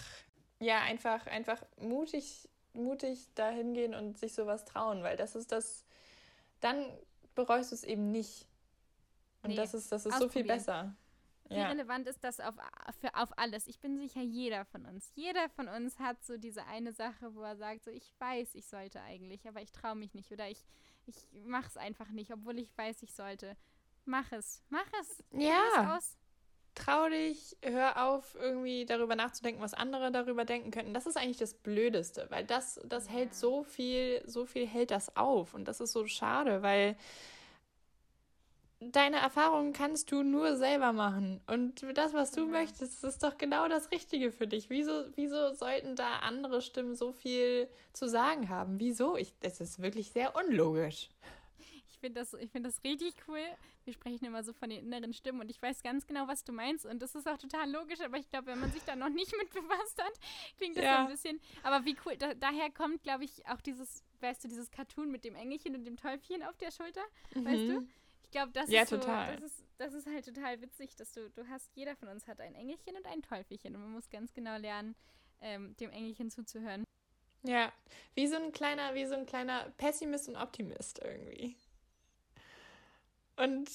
ja, einfach, einfach mutig, mutig dahin gehen und sich sowas trauen, weil das ist das, dann bereust du es eben nicht. Und nee, das ist, das ist so viel besser. Wie ja. relevant ist das auf, für, auf alles? Ich bin sicher, jeder von uns. Jeder von uns hat so diese eine Sache, wo er sagt, so ich weiß, ich sollte eigentlich, aber ich traue mich nicht oder ich, ich mache es einfach nicht, obwohl ich weiß, ich sollte. Mach es. Mach es. Ja. Es Trau dich, hör auf, irgendwie darüber nachzudenken, was andere darüber denken könnten. Das ist eigentlich das Blödeste, weil das, das ja. hält so viel, so viel hält das auf. Und das ist so schade, weil deine Erfahrungen kannst du nur selber machen. Und das, was du ja. möchtest, ist doch genau das Richtige für dich. Wieso, wieso sollten da andere Stimmen so viel zu sagen haben? Wieso? Ich, das ist wirklich sehr unlogisch. Ich finde das, find das richtig cool. Wir sprechen immer so von den inneren Stimmen und ich weiß ganz genau, was du meinst. Und das ist auch total logisch, aber ich glaube, wenn man sich da noch nicht mit befasst hat, klingt das ja. ein bisschen. Aber wie cool, da, daher kommt, glaube ich, auch dieses, weißt du, dieses Cartoon mit dem Engelchen und dem Täubchen auf der Schulter, mhm. weißt du? glaube, das ja, ist so, das ist, das ist halt total witzig, dass du, du hast, jeder von uns hat ein Engelchen und ein Teufelchen und man muss ganz genau lernen, ähm, dem Engelchen zuzuhören. Ja, wie so ein kleiner, wie so ein kleiner Pessimist und Optimist irgendwie. Und,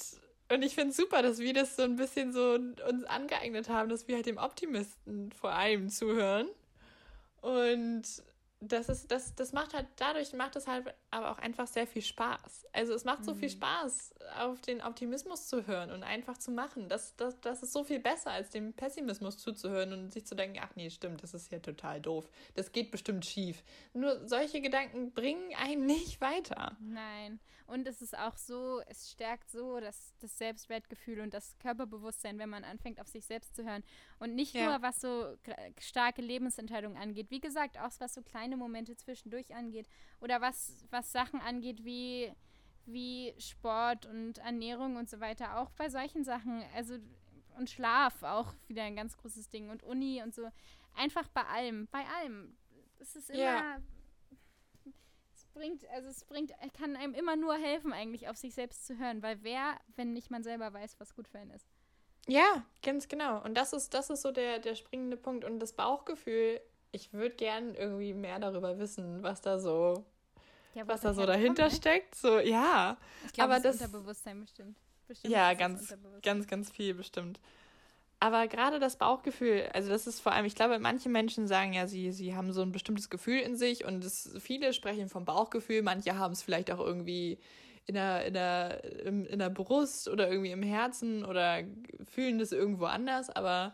und ich finde es super, dass wir das so ein bisschen so uns angeeignet haben, dass wir halt dem Optimisten vor allem zuhören. Und das ist, das, das macht halt, dadurch macht es halt aber auch einfach sehr viel Spaß. Also es macht so viel mhm. Spaß, auf den Optimismus zu hören und einfach zu machen. Das, das, das ist so viel besser, als dem Pessimismus zuzuhören und sich zu denken, ach nee, stimmt, das ist ja total doof. Das geht bestimmt schief. Nur solche Gedanken bringen einen nicht weiter. Nein. Und es ist auch so, es stärkt so das, das Selbstwertgefühl und das Körperbewusstsein, wenn man anfängt, auf sich selbst zu hören. Und nicht ja. nur, was so starke Lebensentscheidungen angeht. Wie gesagt, auch was so kleine Momente zwischendurch angeht. Oder was, was Sachen angeht wie, wie Sport und Ernährung und so weiter. Auch bei solchen Sachen. Also und Schlaf auch wieder ein ganz großes Ding. Und Uni und so. Einfach bei allem. Bei allem. Es ist immer. Ja bringt, also es bringt, kann einem immer nur helfen, eigentlich auf sich selbst zu hören, weil wer, wenn nicht man selber weiß, was gut für einen ist. Ja, ganz genau. Und das ist, das ist so der, der springende Punkt. Und das Bauchgefühl, ich würde gern irgendwie mehr darüber wissen, was da so, ja, was da so dahinter kommt, ne? steckt. So, ja. Ich glaube, das, das Unterbewusstsein bestimmt. bestimmt ja, ganz, ganz, ganz viel bestimmt. Aber gerade das Bauchgefühl, also das ist vor allem, ich glaube, manche Menschen sagen ja, sie, sie haben so ein bestimmtes Gefühl in sich und es, viele sprechen vom Bauchgefühl, manche haben es vielleicht auch irgendwie in der, in, der, in der Brust oder irgendwie im Herzen oder fühlen das irgendwo anders, aber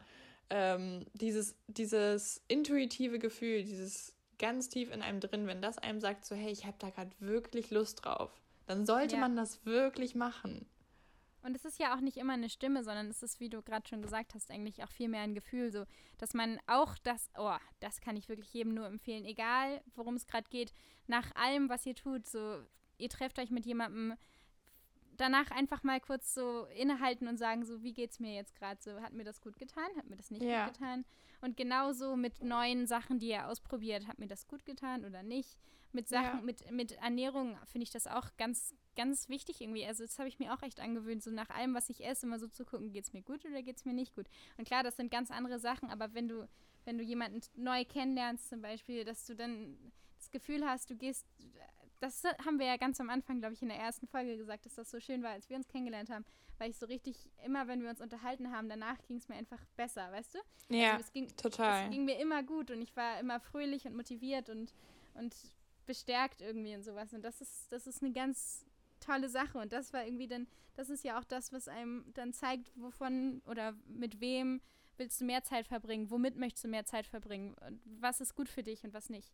ähm, dieses, dieses intuitive Gefühl, dieses ganz tief in einem drin, wenn das einem sagt, so hey, ich habe da gerade wirklich Lust drauf, dann sollte ja. man das wirklich machen. Und es ist ja auch nicht immer eine Stimme, sondern es ist, wie du gerade schon gesagt hast, eigentlich auch viel mehr ein Gefühl, so, dass man auch das, oh, das kann ich wirklich jedem nur empfehlen, egal worum es gerade geht, nach allem, was ihr tut, so, ihr trefft euch mit jemandem, danach einfach mal kurz so innehalten und sagen, so, wie geht's mir jetzt gerade so? Hat mir das gut getan? Hat mir das nicht ja. gut getan? Und genauso mit neuen Sachen, die ihr ausprobiert, hat mir das gut getan oder nicht? Mit Sachen, ja. mit, mit Ernährung finde ich das auch ganz, ganz wichtig irgendwie. Also das habe ich mir auch echt angewöhnt, so nach allem, was ich esse, immer so zu gucken, geht es mir gut oder geht es mir nicht gut. Und klar, das sind ganz andere Sachen, aber wenn du, wenn du jemanden neu kennenlernst zum Beispiel, dass du dann das Gefühl hast, du gehst, das haben wir ja ganz am Anfang, glaube ich, in der ersten Folge gesagt, dass das so schön war, als wir uns kennengelernt haben, weil ich so richtig, immer wenn wir uns unterhalten haben, danach ging es mir einfach besser, weißt du? Ja, also es ging, total. Es ging mir immer gut und ich war immer fröhlich und motiviert und, und bestärkt irgendwie und sowas. Und das ist, das ist eine ganz tolle Sache. Und das war irgendwie dann, das ist ja auch das, was einem dann zeigt, wovon oder mit wem willst du mehr Zeit verbringen, womit möchtest du mehr Zeit verbringen, und was ist gut für dich und was nicht.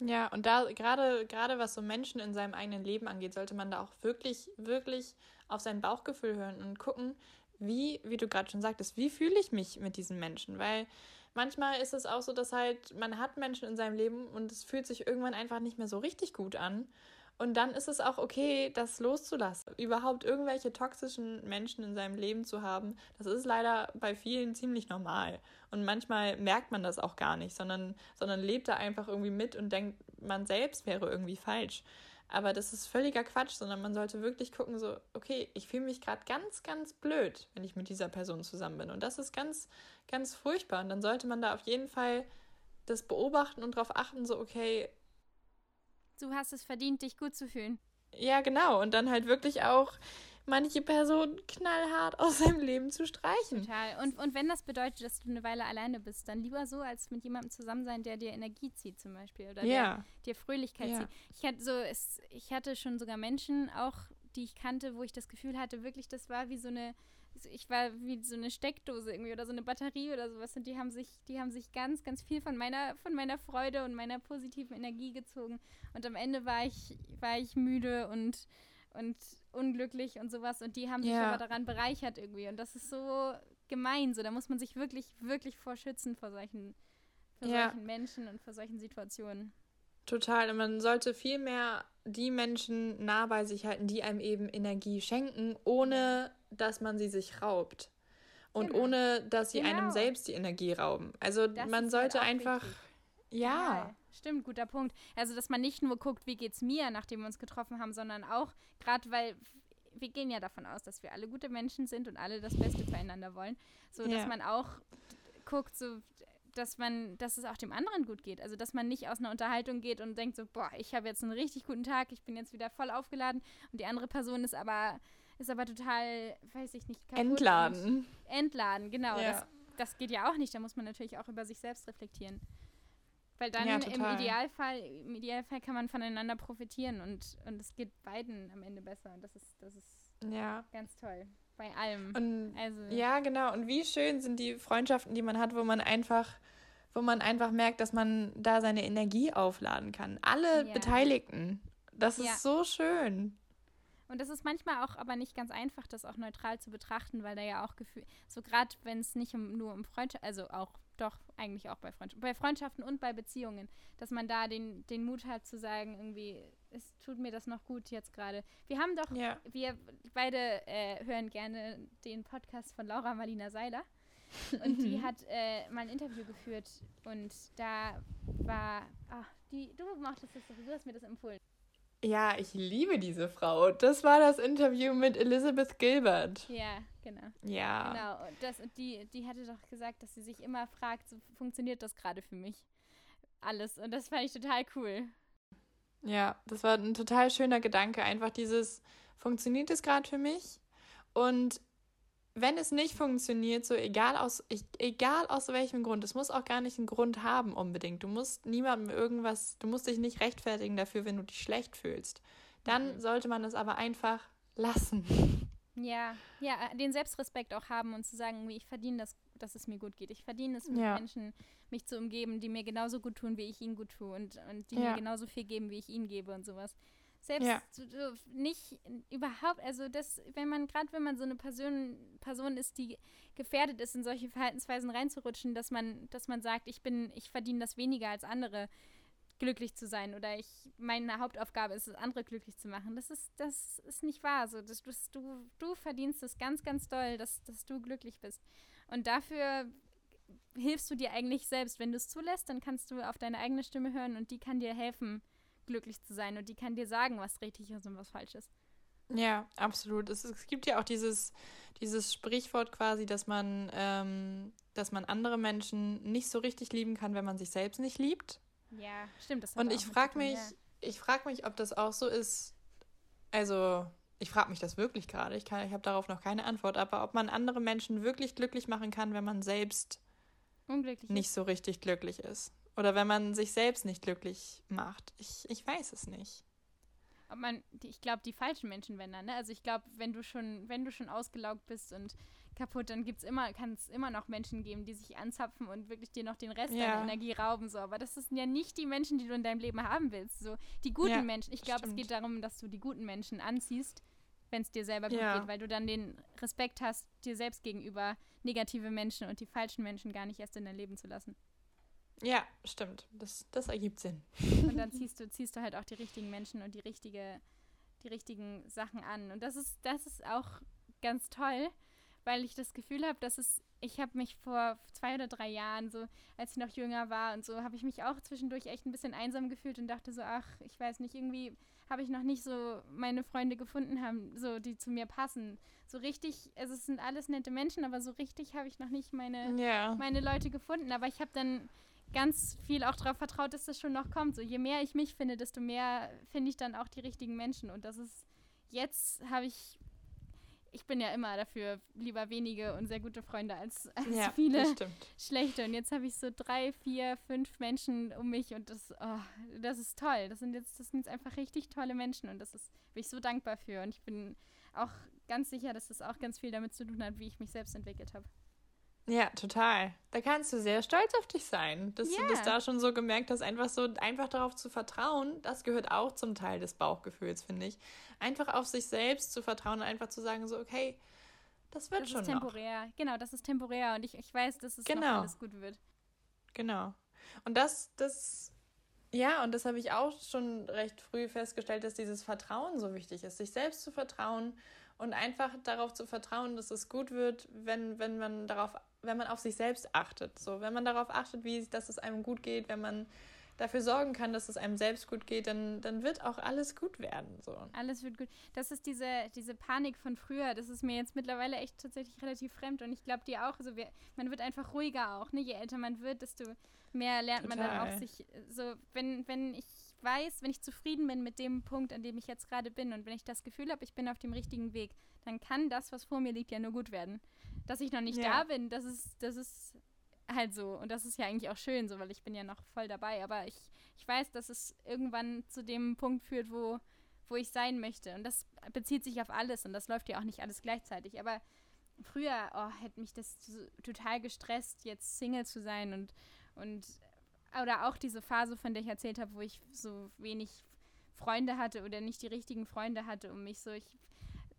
Ja, und da gerade gerade was so Menschen in seinem eigenen Leben angeht, sollte man da auch wirklich wirklich auf sein Bauchgefühl hören und gucken, wie wie du gerade schon sagtest, wie fühle ich mich mit diesen Menschen, weil manchmal ist es auch so, dass halt man hat Menschen in seinem Leben und es fühlt sich irgendwann einfach nicht mehr so richtig gut an. Und dann ist es auch okay, das loszulassen. Überhaupt irgendwelche toxischen Menschen in seinem Leben zu haben, das ist leider bei vielen ziemlich normal. Und manchmal merkt man das auch gar nicht, sondern, sondern lebt da einfach irgendwie mit und denkt, man selbst wäre irgendwie falsch. Aber das ist völliger Quatsch, sondern man sollte wirklich gucken, so, okay, ich fühle mich gerade ganz, ganz blöd, wenn ich mit dieser Person zusammen bin. Und das ist ganz, ganz furchtbar. Und dann sollte man da auf jeden Fall das beobachten und darauf achten, so, okay. Du hast es verdient, dich gut zu fühlen. Ja, genau. Und dann halt wirklich auch manche Personen knallhart aus seinem Leben zu streichen. Total. Und, und wenn das bedeutet, dass du eine Weile alleine bist, dann lieber so, als mit jemandem zusammen sein, der dir Energie zieht zum Beispiel. Oder ja. der dir Fröhlichkeit ja. zieht. Ich hatte, so, es, ich hatte schon sogar Menschen auch, die ich kannte, wo ich das Gefühl hatte, wirklich, das war wie so eine ich war wie so eine Steckdose irgendwie oder so eine Batterie oder sowas und die haben sich, die haben sich ganz, ganz viel von meiner, von meiner Freude und meiner positiven Energie gezogen. Und am Ende war ich, war ich müde und, und unglücklich und sowas und die haben sich ja. aber daran bereichert irgendwie. Und das ist so gemein. So, da muss man sich wirklich, wirklich vor schützen vor solchen, vor ja. solchen Menschen und vor solchen Situationen. Total. Und man sollte viel mehr die Menschen nah bei sich halten, die einem eben Energie schenken, ohne dass man sie sich raubt. Und genau. ohne dass sie genau. einem selbst die Energie rauben. Also das man halt sollte halt einfach. Wichtig. Ja. ja. Stimmt, guter Punkt. Also, dass man nicht nur guckt, wie geht's mir, nachdem wir uns getroffen haben, sondern auch, gerade weil wir gehen ja davon aus, dass wir alle gute Menschen sind und alle das Beste füreinander wollen. So, ja. dass man auch guckt, so, dass man, dass es auch dem anderen gut geht. Also, dass man nicht aus einer Unterhaltung geht und denkt so, boah, ich habe jetzt einen richtig guten Tag, ich bin jetzt wieder voll aufgeladen und die andere Person ist aber, ist aber total, weiß ich nicht, Entladen. Entladen, genau. Ja. Das, das geht ja auch nicht. Da muss man natürlich auch über sich selbst reflektieren. Weil dann ja, im Idealfall, im Idealfall kann man voneinander profitieren und, und es geht beiden am Ende besser. Und das ist, das ist ja. ganz toll. Bei allem. Und, also. Ja, genau. Und wie schön sind die Freundschaften, die man hat, wo man einfach, wo man einfach merkt, dass man da seine Energie aufladen kann. Alle ja. Beteiligten. Das ist ja. so schön. Und das ist manchmal auch aber nicht ganz einfach, das auch neutral zu betrachten, weil da ja auch Gefühl, so gerade wenn es nicht um, nur um Freundschaft, also auch doch eigentlich auch bei Freundschaften, bei Freundschaften und bei Beziehungen, dass man da den, den Mut hat zu sagen, irgendwie, es tut mir das noch gut jetzt gerade. Wir haben doch, ja. wir beide äh, hören gerne den Podcast von Laura Marlina Seiler. Und die hat äh, mal ein Interview geführt und da war, ach, die, du mochtest das du hast mir das empfohlen. Ja, ich liebe diese Frau. Das war das Interview mit Elizabeth Gilbert. Ja, genau. Ja. Genau. Und, das, die, die hatte doch gesagt, dass sie sich immer fragt, so funktioniert das gerade für mich? Alles. Und das fand ich total cool. Ja, das war ein total schöner Gedanke. Einfach dieses, funktioniert es gerade für mich? Und wenn es nicht funktioniert, so egal aus, egal aus welchem Grund, es muss auch gar nicht einen Grund haben unbedingt. Du musst niemandem irgendwas, du musst dich nicht rechtfertigen dafür, wenn du dich schlecht fühlst. Dann mhm. sollte man es aber einfach lassen. Ja, ja, den Selbstrespekt auch haben und zu sagen, ich verdiene das, dass es mir gut geht. Ich verdiene es, mit ja. Menschen mich zu umgeben, die mir genauso gut tun, wie ich ihnen gut tue und, und die ja. mir genauso viel geben, wie ich ihnen gebe und sowas. Selbst ja. nicht überhaupt, also das, wenn man, gerade wenn man so eine Person, Person ist, die gefährdet ist, in solche Verhaltensweisen reinzurutschen, dass man, dass man sagt, ich bin, ich verdiene das weniger als andere, glücklich zu sein oder ich, meine Hauptaufgabe ist es, andere glücklich zu machen. Das ist, das ist nicht wahr. So, das, das, du, du verdienst es ganz, ganz doll, dass, dass du glücklich bist. Und dafür hilfst du dir eigentlich selbst. Wenn du es zulässt, dann kannst du auf deine eigene Stimme hören und die kann dir helfen, glücklich zu sein und die kann dir sagen, was richtig ist und was falsch ist. Ja, absolut. Es, es gibt ja auch dieses, dieses Sprichwort quasi, dass man, ähm, dass man andere Menschen nicht so richtig lieben kann, wenn man sich selbst nicht liebt. Ja, stimmt. Das Und ich frage mich, ja. ich frage mich, ob das auch so ist. Also, ich frage mich das wirklich gerade. Ich, ich habe darauf noch keine Antwort. Aber ob man andere Menschen wirklich glücklich machen kann, wenn man selbst nicht ist. so richtig glücklich ist. Oder wenn man sich selbst nicht glücklich macht. Ich, ich weiß es nicht. Ob man, ich glaube, die falschen Menschen, wenn dann, ne? Also ich glaube, wenn du schon, wenn du schon ausgelaugt bist und kaputt, dann gibt's immer, kann es immer noch Menschen geben, die sich anzapfen und wirklich dir noch den Rest ja. deiner Energie rauben. So. Aber das sind ja nicht die Menschen, die du in deinem Leben haben willst. So, die guten ja, Menschen. Ich glaube, es geht darum, dass du die guten Menschen anziehst, wenn es dir selber gut ja. geht, weil du dann den Respekt hast, dir selbst gegenüber negative Menschen und die falschen Menschen gar nicht erst in dein Leben zu lassen. Ja, stimmt. Das, das ergibt Sinn. Und dann ziehst du, ziehst du halt auch die richtigen Menschen und die richtige, die richtigen Sachen an. Und das ist, das ist auch ganz toll, weil ich das Gefühl habe, dass es, ich habe mich vor zwei oder drei Jahren, so als ich noch jünger war und so, habe ich mich auch zwischendurch echt ein bisschen einsam gefühlt und dachte so, ach, ich weiß nicht, irgendwie habe ich noch nicht so meine Freunde gefunden haben, so die zu mir passen. So richtig, also es sind alles nette Menschen, aber so richtig habe ich noch nicht meine, yeah. meine Leute gefunden. Aber ich habe dann ganz viel auch darauf vertraut, dass das schon noch kommt. So je mehr ich mich finde, desto mehr finde ich dann auch die richtigen Menschen. Und das ist jetzt habe ich ich bin ja immer dafür lieber wenige und sehr gute Freunde als, als ja, viele schlechte. Und jetzt habe ich so drei, vier, fünf Menschen um mich und das, oh, das ist toll. Das sind jetzt, das sind jetzt einfach richtig tolle Menschen und das ist, bin ich so dankbar für. Und ich bin auch ganz sicher, dass das auch ganz viel damit zu tun hat, wie ich mich selbst entwickelt habe. Ja, total. Da kannst du sehr stolz auf dich sein, dass yeah. du das da schon so gemerkt hast, einfach so einfach darauf zu vertrauen. Das gehört auch zum Teil des Bauchgefühls, finde ich. Einfach auf sich selbst zu vertrauen und einfach zu sagen, so, okay, das wird das schon. Das ist temporär. Noch. Genau, das ist temporär und ich, ich weiß, dass es genau. alles gut wird. Genau. Und das, das, ja, und das habe ich auch schon recht früh festgestellt, dass dieses Vertrauen so wichtig ist, sich selbst zu vertrauen und einfach darauf zu vertrauen, dass es gut wird, wenn, wenn man darauf wenn man auf sich selbst achtet. So, wenn man darauf achtet, wie, dass es einem gut geht, wenn man dafür sorgen kann, dass es einem selbst gut geht, dann, dann wird auch alles gut werden. So. Alles wird gut. Das ist diese, diese Panik von früher, das ist mir jetzt mittlerweile echt tatsächlich relativ fremd und ich glaube dir auch, also wir, man wird einfach ruhiger auch, ne? Je älter man wird, desto mehr lernt Total. man dann auch sich, so, wenn, wenn ich weiß, wenn ich zufrieden bin mit dem Punkt, an dem ich jetzt gerade bin und wenn ich das Gefühl habe, ich bin auf dem richtigen Weg, dann kann das, was vor mir liegt, ja nur gut werden dass ich noch nicht ja. da bin, das ist, das ist halt so. Und das ist ja eigentlich auch schön, so, weil ich bin ja noch voll dabei. Aber ich, ich weiß, dass es irgendwann zu dem Punkt führt, wo, wo ich sein möchte. Und das bezieht sich auf alles und das läuft ja auch nicht alles gleichzeitig. Aber früher oh, hätte mich das so, total gestresst, jetzt Single zu sein und, und oder auch diese Phase, von der ich erzählt habe, wo ich so wenig Freunde hatte oder nicht die richtigen Freunde hatte um mich so. Ich,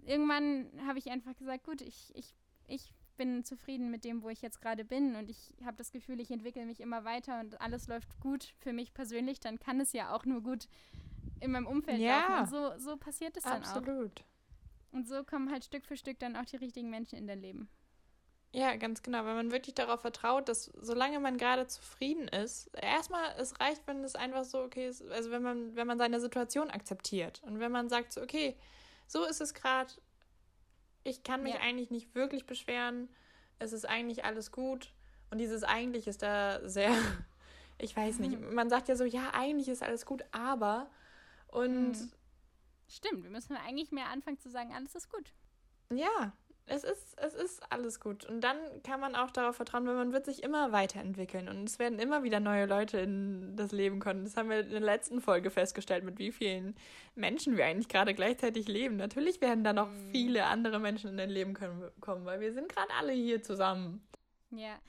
irgendwann habe ich einfach gesagt, gut, ich, ich ich bin zufrieden mit dem, wo ich jetzt gerade bin und ich habe das Gefühl, ich entwickle mich immer weiter und alles läuft gut für mich persönlich, dann kann es ja auch nur gut in meinem Umfeld ja, laufen. Und so, so passiert es dann absolut. auch. Absolut. Und so kommen halt Stück für Stück dann auch die richtigen Menschen in dein Leben. Ja, ganz genau, weil man wirklich darauf vertraut, dass solange man gerade zufrieden ist, erstmal, es reicht, wenn es einfach so okay ist, also wenn man, wenn man seine Situation akzeptiert und wenn man sagt so, okay, so ist es gerade, ich kann mich ja. eigentlich nicht wirklich beschweren. Es ist eigentlich alles gut. Und dieses eigentlich ist da sehr, ich weiß nicht, mhm. man sagt ja so, ja, eigentlich ist alles gut, aber und. Mhm. Stimmt, wir müssen eigentlich mehr anfangen zu sagen, alles ist gut. Ja, es ist, es ist alles gut. Und dann kann man auch darauf vertrauen, weil man wird sich immer weiterentwickeln. Und es werden immer wieder neue Leute in das Leben kommen. Das haben wir in der letzten Folge festgestellt, mit wie vielen Menschen wir eigentlich gerade gleichzeitig leben. Natürlich werden da noch mhm. viele andere Menschen in dein Leben kommen, weil wir sind gerade alle hier zusammen. Ja,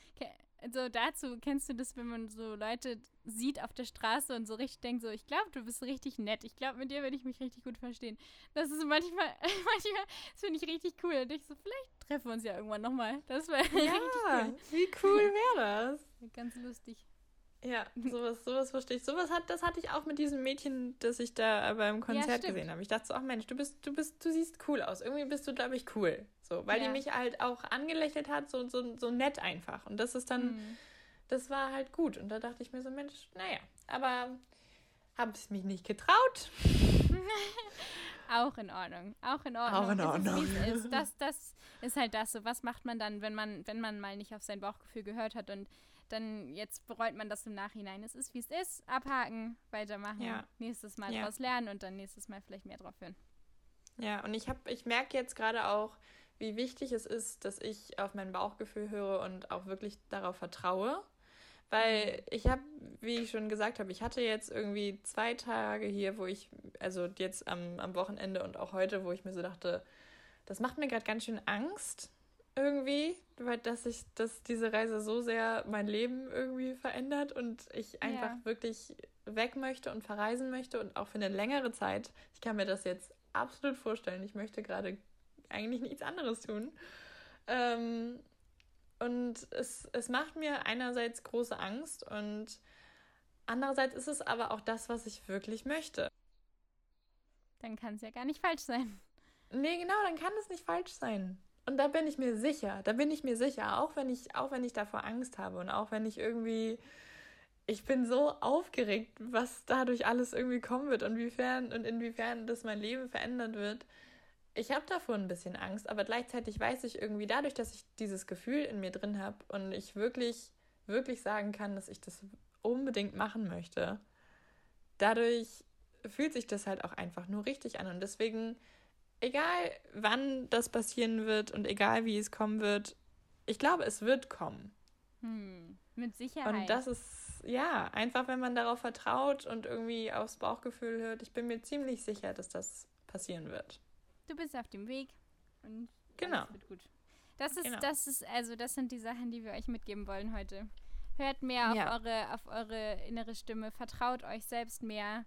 also dazu kennst du das, wenn man so Leute sieht auf der Straße und so richtig denkt, so, ich glaube, du bist richtig nett. Ich glaube, mit dir würde ich mich richtig gut verstehen. Das ist manchmal, manchmal, das finde ich richtig cool. Und ich so, vielleicht treffen wir uns ja irgendwann nochmal. Das wäre ja, richtig cool. Wie cool wäre das? Ganz lustig. Ja, sowas, sowas verstehe ich. Sowas hat, das hatte ich auch mit diesem Mädchen, das ich da beim Konzert ja, gesehen habe. Ich dachte so, ach Mensch, du bist, du bist, du siehst cool aus. Irgendwie bist du, glaube ich, cool. So, weil ja. die mich halt auch angelächelt hat, so, so, so nett einfach. Und das ist dann, mhm. das war halt gut. Und da dachte ich mir so, Mensch, naja, aber habe ich mich nicht getraut. auch in Ordnung. Auch in Ordnung. Auch in Ordnung. Ist, ist. Das, das ist halt das so, was macht man dann, wenn man, wenn man mal nicht auf sein Bauchgefühl gehört hat und dann jetzt bereut man das im Nachhinein. Es ist, wie es ist, abhaken, weitermachen, ja. nächstes Mal ja. daraus lernen und dann nächstes Mal vielleicht mehr drauf hören. Ja, und ich habe, ich merke jetzt gerade auch, wie wichtig es ist, dass ich auf mein Bauchgefühl höre und auch wirklich darauf vertraue. Weil mhm. ich habe, wie ich schon gesagt habe, ich hatte jetzt irgendwie zwei Tage hier, wo ich, also jetzt am, am Wochenende und auch heute, wo ich mir so dachte, das macht mir gerade ganz schön Angst irgendwie, weil dass ich, dass diese Reise so sehr mein Leben irgendwie verändert und ich einfach ja. wirklich weg möchte und verreisen möchte und auch für eine längere Zeit. Ich kann mir das jetzt absolut vorstellen. Ich möchte gerade eigentlich nichts anderes tun. Ähm, und es, es macht mir einerseits große Angst und andererseits ist es aber auch das, was ich wirklich möchte. Dann kann es ja gar nicht falsch sein. Nee, genau, dann kann es nicht falsch sein. Und da bin ich mir sicher, da bin ich mir sicher, auch wenn ich, auch wenn ich davor Angst habe und auch wenn ich irgendwie, ich bin so aufgeregt, was dadurch alles irgendwie kommen wird und inwiefern und inwiefern das mein Leben verändern wird. Ich habe davor ein bisschen Angst, aber gleichzeitig weiß ich irgendwie dadurch, dass ich dieses Gefühl in mir drin habe und ich wirklich, wirklich sagen kann, dass ich das unbedingt machen möchte. Dadurch fühlt sich das halt auch einfach nur richtig an und deswegen egal wann das passieren wird und egal wie es kommen wird, ich glaube, es wird kommen. Hm, mit Sicherheit. Und das ist, ja, einfach wenn man darauf vertraut und irgendwie aufs Bauchgefühl hört, ich bin mir ziemlich sicher, dass das passieren wird. Du bist auf dem Weg und genau. alles wird gut. Das ist, genau. das ist, also das sind die Sachen, die wir euch mitgeben wollen heute. Hört mehr auf, ja. eure, auf eure innere Stimme, vertraut euch selbst mehr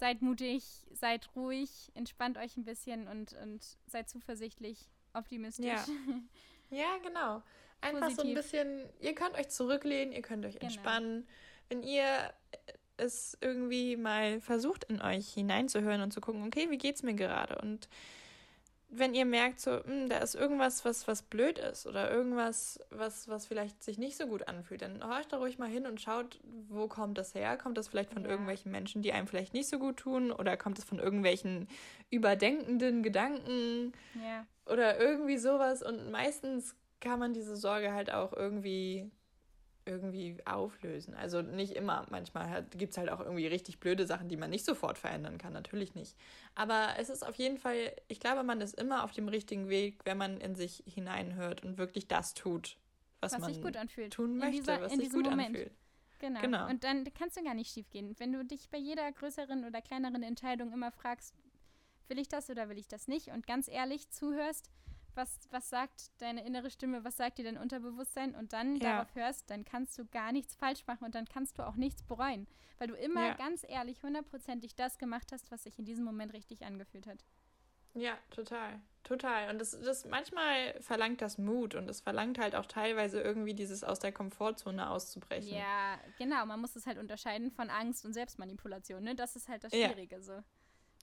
seid mutig, seid ruhig, entspannt euch ein bisschen und, und seid zuversichtlich, optimistisch. Ja, ja genau. Einfach Positiv. so ein bisschen, ihr könnt euch zurücklehnen, ihr könnt euch genau. entspannen. Wenn ihr es irgendwie mal versucht, in euch hineinzuhören und zu gucken, okay, wie geht's mir gerade? Und wenn ihr merkt, so, mh, hm, da ist irgendwas, was, was blöd ist oder irgendwas, was, was vielleicht sich nicht so gut anfühlt, dann horcht da ruhig mal hin und schaut, wo kommt das her? Kommt das vielleicht von ja. irgendwelchen Menschen, die einem vielleicht nicht so gut tun? Oder kommt es von irgendwelchen überdenkenden Gedanken? Ja. Oder irgendwie sowas. Und meistens kann man diese Sorge halt auch irgendwie irgendwie auflösen. Also nicht immer. Manchmal gibt es halt auch irgendwie richtig blöde Sachen, die man nicht sofort verändern kann. Natürlich nicht. Aber es ist auf jeden Fall, ich glaube, man ist immer auf dem richtigen Weg, wenn man in sich hineinhört und wirklich das tut, was, was man sich gut anfühlt. tun möchte, dieser, was sich gut Moment. anfühlt. Genau. genau. Und dann kannst du gar nicht schief gehen. Wenn du dich bei jeder größeren oder kleineren Entscheidung immer fragst, will ich das oder will ich das nicht und ganz ehrlich zuhörst, was, was sagt deine innere Stimme, was sagt dir dein Unterbewusstsein und dann ja. darauf hörst, dann kannst du gar nichts falsch machen und dann kannst du auch nichts bereuen, weil du immer ja. ganz ehrlich, hundertprozentig das gemacht hast, was sich in diesem Moment richtig angefühlt hat. Ja, total. Total. Und das, das manchmal verlangt das Mut und es verlangt halt auch teilweise irgendwie dieses aus der Komfortzone auszubrechen. Ja, genau. Man muss es halt unterscheiden von Angst und Selbstmanipulation. Ne? Das ist halt das Schwierige ja. so.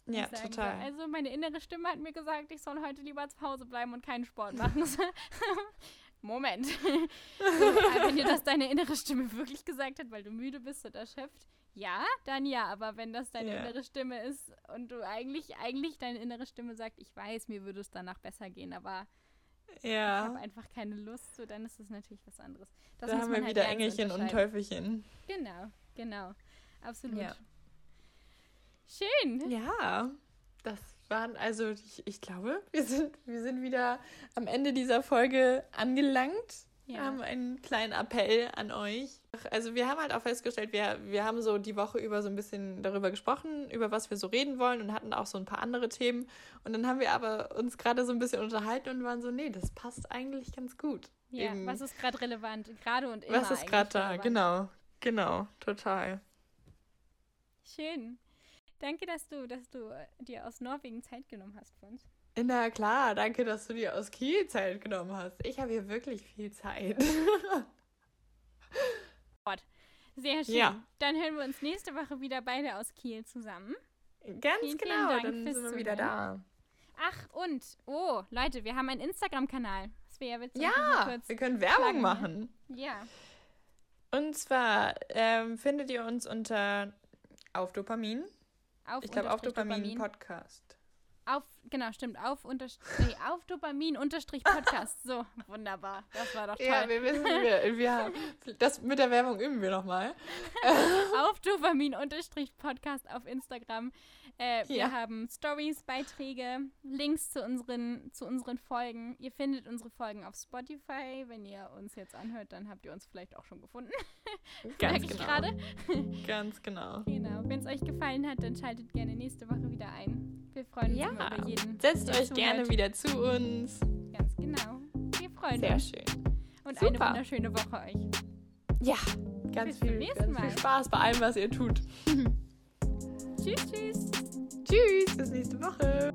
Ja, total. Also meine innere Stimme hat mir gesagt, ich soll heute lieber zu Hause bleiben und keinen Sport machen. Moment. wenn dir das deine innere Stimme wirklich gesagt hat, weil du müde bist oder erschöpft, ja, dann ja. Aber wenn das deine yeah. innere Stimme ist und du eigentlich, eigentlich deine innere Stimme sagt, ich weiß, mir würde es danach besser gehen, aber ja. ich habe einfach keine Lust, so dann ist es natürlich was anderes. Das da haben wir halt wieder Engelchen und Teufelchen. Genau, genau. Absolut. Ja. Schön. Ja, das waren also, ich, ich glaube, wir sind, wir sind wieder am Ende dieser Folge angelangt. Ja. Wir haben einen kleinen Appell an euch. Also wir haben halt auch festgestellt, wir, wir haben so die Woche über so ein bisschen darüber gesprochen, über was wir so reden wollen und hatten auch so ein paar andere Themen. Und dann haben wir aber uns gerade so ein bisschen unterhalten und waren so, nee, das passt eigentlich ganz gut. Ja, Eben, was ist gerade relevant? Gerade und immer Was ist gerade da? Relevant. Genau, genau, total. Schön. Danke, dass du, dass du äh, dir aus Norwegen Zeit genommen hast für uns. Na klar, danke, dass du dir aus Kiel Zeit genommen hast. Ich habe hier wirklich viel Zeit. Sehr schön. Ja. Dann hören wir uns nächste Woche wieder beide aus Kiel zusammen. Ganz vielen, genau, vielen dann sind wir wieder da. Ach, und, oh, Leute, wir haben einen Instagram-Kanal. Das wäre ja witzig. Ja, wir können Werbung plagen. machen. Ja. Und zwar ähm, findet ihr uns unter auf Dopamin auf ich glaube, auf Dopamin, Dopamin, Podcast. Auf genau, stimmt. Auf, nee, auf Dopamin unterstrich Podcast. So, wunderbar. Das war doch toll. Ja, wir wissen, wir, wir haben, das mit der Werbung üben wir nochmal. auf Dopamin unterstrich Podcast auf Instagram. Äh, wir ja. haben Stories, Beiträge, Links zu unseren, zu unseren Folgen. Ihr findet unsere Folgen auf Spotify. Wenn ihr uns jetzt anhört, dann habt ihr uns vielleicht auch schon gefunden. Ganz genau. gerade. Ganz genau. Genau. Wenn es euch gefallen hat, dann schaltet gerne nächste Woche wieder ein. Wir freuen uns ja. über jeden. Setzt euch gerne wieder zu uns. Ganz genau. Wir freuen Sehr uns. Sehr schön. Und Super. eine wunderschöne Woche euch. Ja, ganz, viel, ganz viel Spaß bei allem, was ihr tut. tschüss, tschüss. Tschüss, bis nächste Woche.